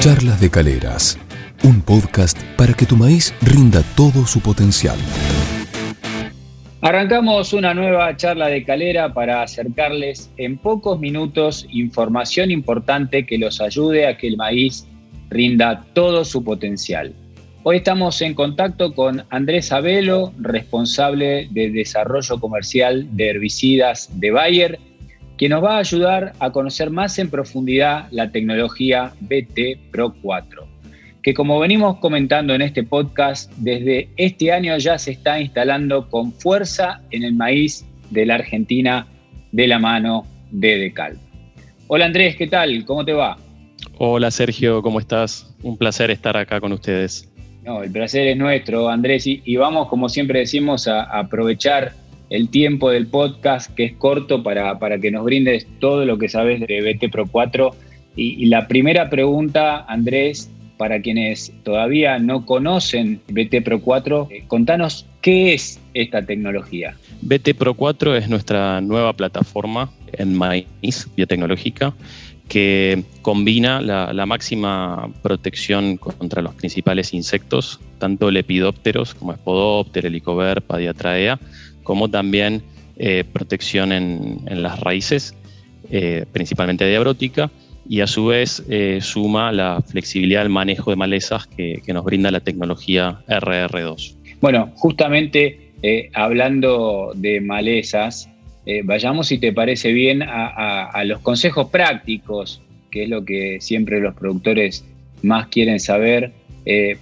Charlas de Caleras, un podcast para que tu maíz rinda todo su potencial. Arrancamos una nueva charla de calera para acercarles en pocos minutos información importante que los ayude a que el maíz rinda todo su potencial. Hoy estamos en contacto con Andrés Abelo, responsable de desarrollo comercial de herbicidas de Bayer, que nos va a ayudar a conocer más en profundidad la tecnología BT Pro 4 que como venimos comentando en este podcast, desde este año ya se está instalando con fuerza en el maíz de la Argentina de la mano de Decal. Hola Andrés, ¿qué tal? ¿Cómo te va? Hola Sergio, ¿cómo estás? Un placer estar acá con ustedes. No, el placer es nuestro, Andrés, y, vamos, como siempre decimos, a, aprovechar el tiempo del podcast, que es corto, para, para, que nos brindes todo lo que sabes de BT Pro 4. y la primera pregunta, Andrés, para quienes todavía no conocen BT Pro 4, eh, contanos qué es esta tecnología. BT Pro 4 es nuestra nueva plataforma en maíz biotecnológica que combina la, máxima protección contra los principales insectos, tanto lepidópteros como Spodopter, Helicoverpa, Diatraea, como también eh, protección en, las raíces, eh, principalmente diabrótica, y a su vez eh, suma la flexibilidad del manejo de malezas que, nos brinda la tecnología RR2. Bueno, justamente hablando de malezas, vayamos, si te parece bien, a, los consejos prácticos, que es lo que siempre los productores más quieren saber,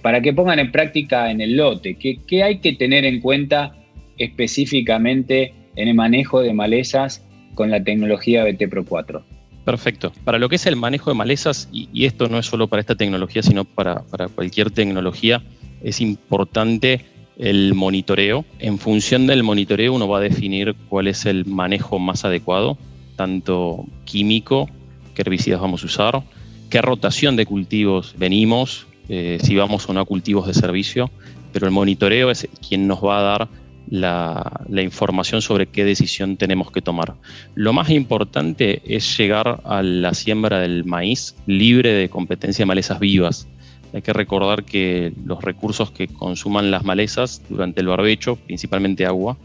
para que pongan en práctica en el lote. ¿Qué, ¿Qué hay que tener en cuenta específicamente en el manejo de malezas con la tecnología BT Pro 4? Perfecto. Para lo que es el manejo de malezas, y, esto no es solo para esta tecnología, sino para, cualquier tecnología, es importante el monitoreo. En función del monitoreo uno va a definir cuál es el manejo más adecuado, tanto químico, qué herbicidas vamos a usar, qué rotación de cultivos venimos, eh, si vamos o no a cultivos de servicio, pero el monitoreo es quien nos va a dar la, información sobre qué decisión tenemos que tomar. Lo más importante es llegar a la siembra del maíz libre de competencia de malezas vivas. Hay que recordar que los recursos que consuman las malezas durante el barbecho, principalmente agua,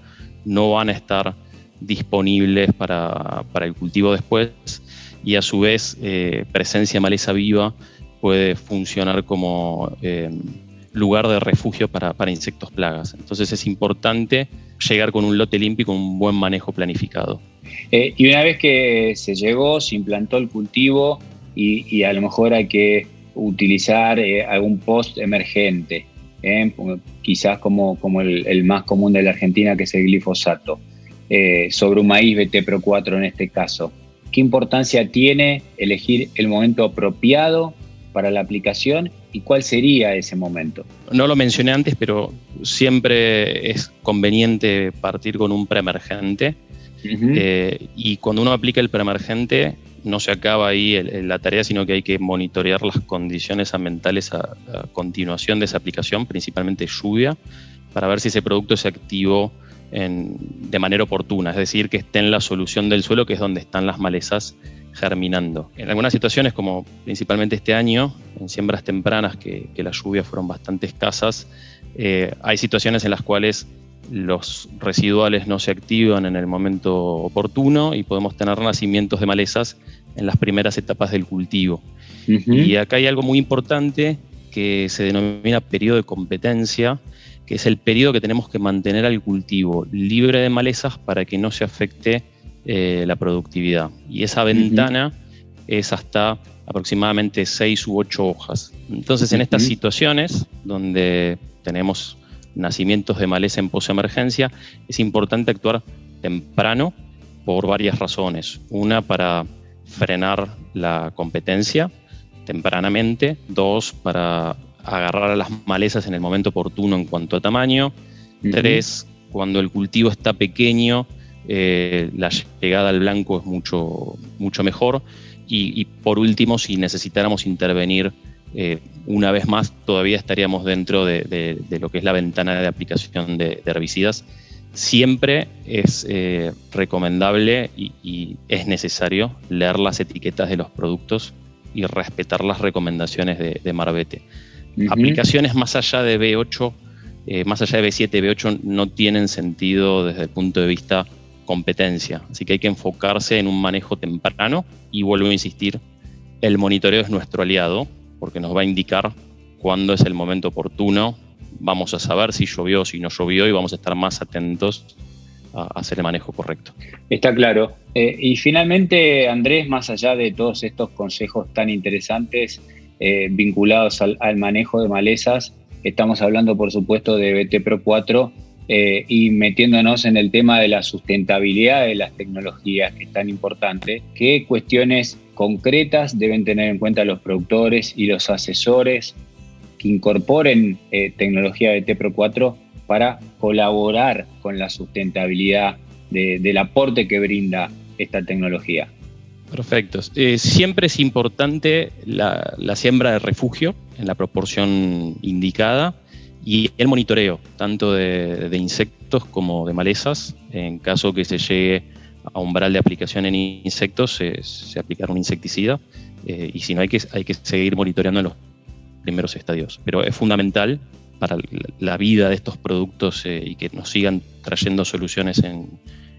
no van a estar disponibles para, el cultivo después y a su vez eh, presencia de maleza viva puede funcionar como eh, lugar de refugio para, insectos plagas. Entonces es importante llegar con un lote limpio y con un buen manejo planificado. Eh, y una vez que se llegó, se implantó el cultivo y, a lo mejor hay que utilizar eh, algún post emergente, eh, quizás como, como el, más común de la Argentina, que es el glifosato, sobre un maíz BT Pro 4 en este caso. ¿Qué importancia tiene elegir el momento apropiado para la aplicación y cuál sería ese momento. No lo mencioné antes, pero siempre es conveniente partir con un preemergente. Eh, y cuando uno aplica el preemergente, no se acaba ahí la tarea, sino que hay que monitorear las condiciones ambientales a, continuación de esa aplicación, principalmente lluvia, para ver si ese producto se activó de manera oportuna, es decir, que esté en la solución del suelo, que es donde están las malezas germinando. En algunas situaciones, como principalmente este año, en siembras tempranas que, las lluvias fueron bastante escasas, eh, hay situaciones en las cuales los residuales no se activan en el momento oportuno y podemos tener nacimientos de malezas en las primeras etapas del cultivo. Y acá hay algo muy importante que se denomina periodo de competencia, que es el periodo que tenemos que mantener al cultivo libre de malezas para que no se afecte eh, la productividad. Y esa ventana es hasta aproximadamente 6 u 8 hojas. Entonces, en estas situaciones donde tenemos nacimientos de maleza en posemergencia, es importante actuar temprano por varias razones. Una, para frenar la competencia tempranamente. Dos, para agarrar a las malezas en el momento oportuno en cuanto a tamaño. Tres, cuando el cultivo está pequeño, eh, la llegada al blanco es mucho, mucho mejor. Y, por último, si necesitáramos intervenir eh, una vez más, todavía estaríamos dentro de, lo que es la ventana de aplicación de, herbicidas. Siempre es eh, recomendable y, es necesario leer las etiquetas de los productos y respetar las recomendaciones de, Marbete. Aplicaciones más allá de B8, eh, más allá de B7, B8 no tienen sentido desde el punto de vista competencia. Así que hay que enfocarse en un manejo temprano y vuelvo a insistir, el monitoreo es nuestro aliado porque nos va a indicar cuándo es el momento oportuno. Vamos a saber si llovió, si no llovió y vamos a estar más atentos a hacer el manejo correcto. Está claro. Eh, y finalmente, Andrés, más allá de todos estos consejos tan interesantes eh, vinculados al, manejo de malezas, estamos hablando, por supuesto, de BT Pro 4 eh, y metiéndonos en el tema de la sustentabilidad de las tecnologías, que es tan importante, ¿qué cuestiones concretas deben tener en cuenta los productores y los asesores que incorporen tecnología BT Pro 4 para colaborar con la sustentabilidad del aporte que brinda esta tecnología. Perfecto. Eh, siempre es importante la, siembra de refugio en la proporción indicada y el monitoreo, tanto de, insectos como de malezas. En caso que se llegue a umbral de aplicación en insectos, se, aplicará un insecticida eh, y si no, hay que, hay que seguir monitoreando en los primeros estadios. Pero es fundamental para la vida de estos productos eh, y que nos sigan trayendo soluciones en,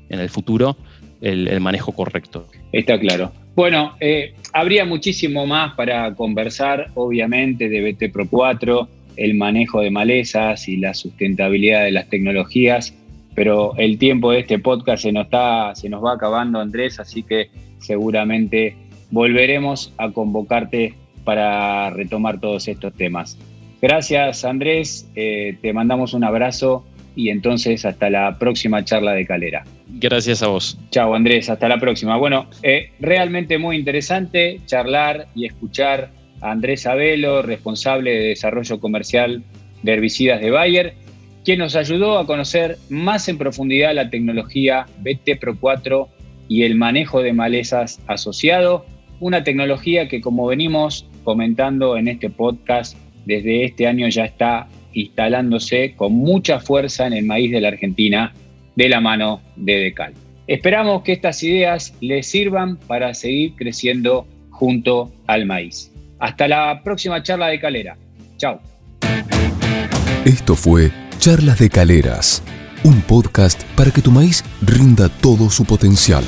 el futuro, el, manejo correcto. Está claro. Bueno, eh, habría muchísimo más para conversar, obviamente, de BT Pro 4, el manejo de malezas y la sustentabilidad de las tecnologías, pero el tiempo de este podcast se nos, está, se nos va acabando, Andrés, así que seguramente volveremos a convocarte para retomar todos estos temas. Gracias Andrés, eh, te mandamos un abrazo y entonces hasta la próxima charla de Calera. Gracias a vos. Chao Andrés, hasta la próxima. Bueno, eh, realmente muy interesante charlar y escuchar Andrés Abelo, responsable de desarrollo comercial de herbicidas de Bayer, quien nos ayudó a conocer más en profundidad la tecnología BT Pro 4 y el manejo de malezas asociado, una tecnología que como venimos comentando en este podcast desde este año ya está instalándose con mucha fuerza en el maíz de la Argentina de la mano de Decal. Esperamos que estas ideas les sirvan para seguir creciendo junto al maíz. Hasta la próxima charla de Calera. Chao. Esto fue Charlas de Caleras, un podcast para que tu maíz rinda todo su potencial.